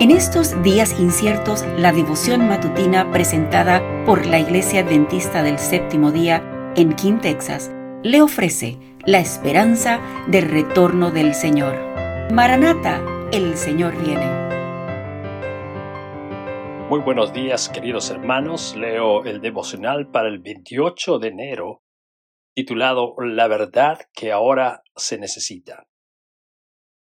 En estos días inciertos, la devoción matutina presentada por la Iglesia Adventista del Séptimo Día en King, Texas, le ofrece la esperanza del retorno del Señor. Maranata, el Señor viene. Muy buenos días, queridos hermanos. Leo el devocional para el 28 de enero, titulado La verdad que ahora se necesita.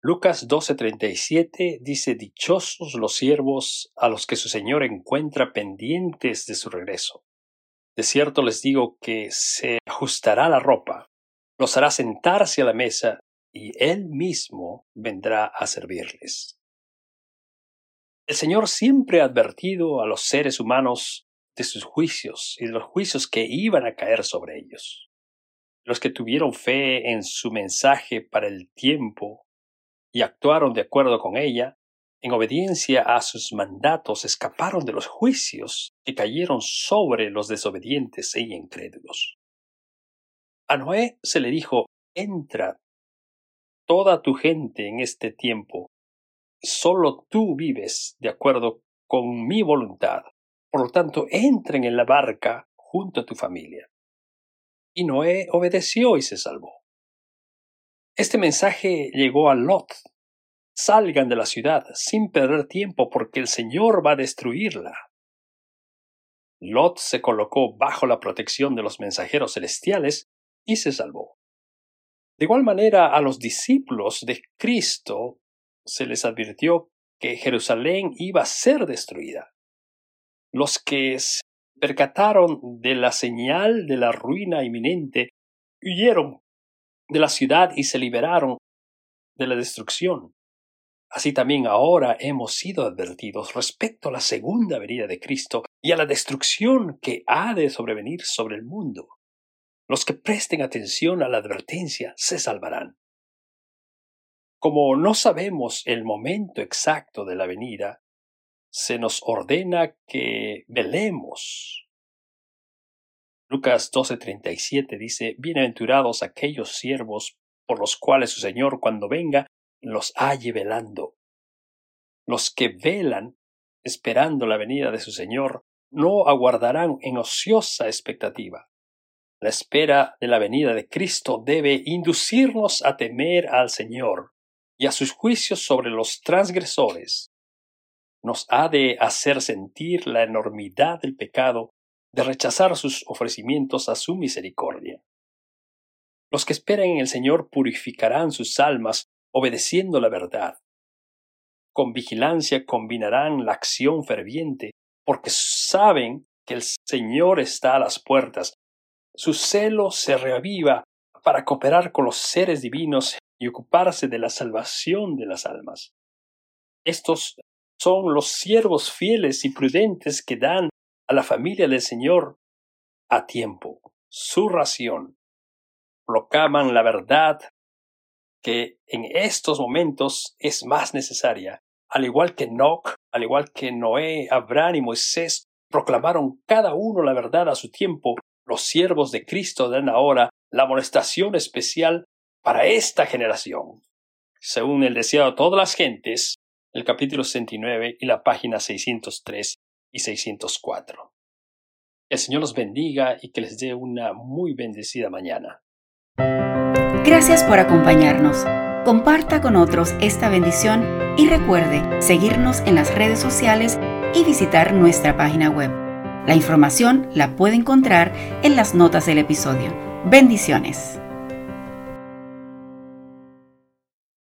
Lucas 12:37 dice, Dichosos los siervos a los que su Señor encuentra pendientes de su regreso. De cierto les digo que se ajustará la ropa, los hará sentarse a la mesa y Él mismo vendrá a servirles. El Señor siempre ha advertido a los seres humanos de sus juicios y de los juicios que iban a caer sobre ellos. Los que tuvieron fe en su mensaje para el tiempo y actuaron de acuerdo con ella, en obediencia a sus mandatos escaparon de los juicios que cayeron sobre los desobedientes e incrédulos. A Noé se le dijo, entra toda tu gente en este tiempo, solo tú vives de acuerdo con mi voluntad, por lo tanto entren en la barca junto a tu familia. Y Noé obedeció y se salvó. Este mensaje llegó a Lot. Salgan de la ciudad sin perder tiempo porque el Señor va a destruirla. Lot se colocó bajo la protección de los mensajeros celestiales y se salvó. De igual manera a los discípulos de Cristo se les advirtió que Jerusalén iba a ser destruida. Los que se percataron de la señal de la ruina inminente huyeron de la ciudad y se liberaron de la destrucción. Así también ahora hemos sido advertidos respecto a la segunda venida de Cristo y a la destrucción que ha de sobrevenir sobre el mundo. Los que presten atención a la advertencia se salvarán. Como no sabemos el momento exacto de la venida, se nos ordena que velemos Lucas 12:37 dice, Bienaventurados aquellos siervos por los cuales su Señor cuando venga los halle velando. Los que velan esperando la venida de su Señor no aguardarán en ociosa expectativa. La espera de la venida de Cristo debe inducirnos a temer al Señor y a sus juicios sobre los transgresores. Nos ha de hacer sentir la enormidad del pecado de rechazar sus ofrecimientos a su misericordia. Los que esperan en el Señor purificarán sus almas obedeciendo la verdad. Con vigilancia combinarán la acción ferviente, porque saben que el Señor está a las puertas. Su celo se reaviva para cooperar con los seres divinos y ocuparse de la salvación de las almas. Estos son los siervos fieles y prudentes que dan a la familia del Señor a tiempo, su ración. Proclaman la verdad que en estos momentos es más necesaria. Al igual que Noc, al igual que Noé, Abraham y Moisés proclamaron cada uno la verdad a su tiempo, los siervos de Cristo dan ahora la amonestación especial para esta generación. Según el deseado de todas las gentes, el capítulo 69 y la página 603 y 604. El Señor los bendiga y que les dé una muy bendecida mañana. Gracias por acompañarnos. Comparta con otros esta bendición y recuerde seguirnos en las redes sociales y visitar nuestra página web. La información la puede encontrar en las notas del episodio. Bendiciones.